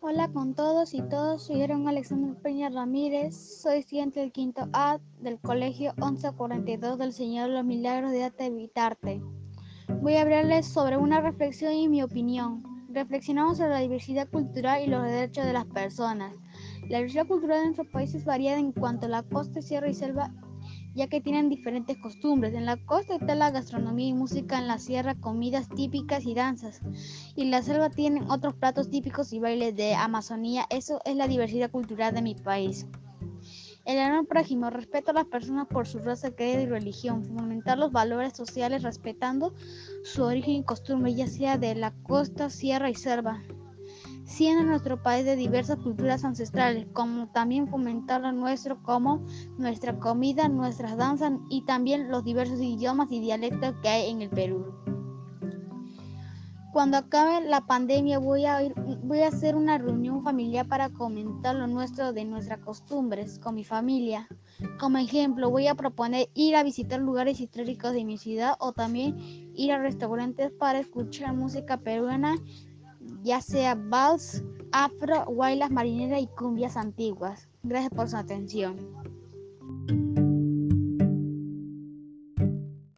Hola con todos y todos, soy Aaron Alexander Peña Ramírez, soy estudiante del quinto A del Colegio 1142 del Señor de los Milagros de Evitarte. Voy a hablarles sobre una reflexión y mi opinión. Reflexionamos sobre la diversidad cultural y los derechos de las personas. La diversidad cultural de nuestros países varía en cuanto a la costa, sierra y selva ya que tienen diferentes costumbres. En la costa está la gastronomía y música, en la sierra comidas típicas y danzas. Y en la selva tienen otros platos típicos y bailes de Amazonía. Eso es la diversidad cultural de mi país. El honor prójimo, respeto a las personas por su raza, credo y religión, fomentar los valores sociales respetando su origen y costumbre, ya sea de la costa, sierra y selva siendo nuestro país de diversas culturas ancestrales, como también fomentar lo nuestro como nuestra comida, nuestras danzas y también los diversos idiomas y dialectos que hay en el Perú. Cuando acabe la pandemia voy a, voy a hacer una reunión familiar para comentar lo nuestro de nuestras costumbres con mi familia. Como ejemplo, voy a proponer ir a visitar lugares históricos de mi ciudad o también ir a restaurantes para escuchar música peruana ya sea vals, afro, guaylas marineras y cumbias antiguas. Gracias por su atención.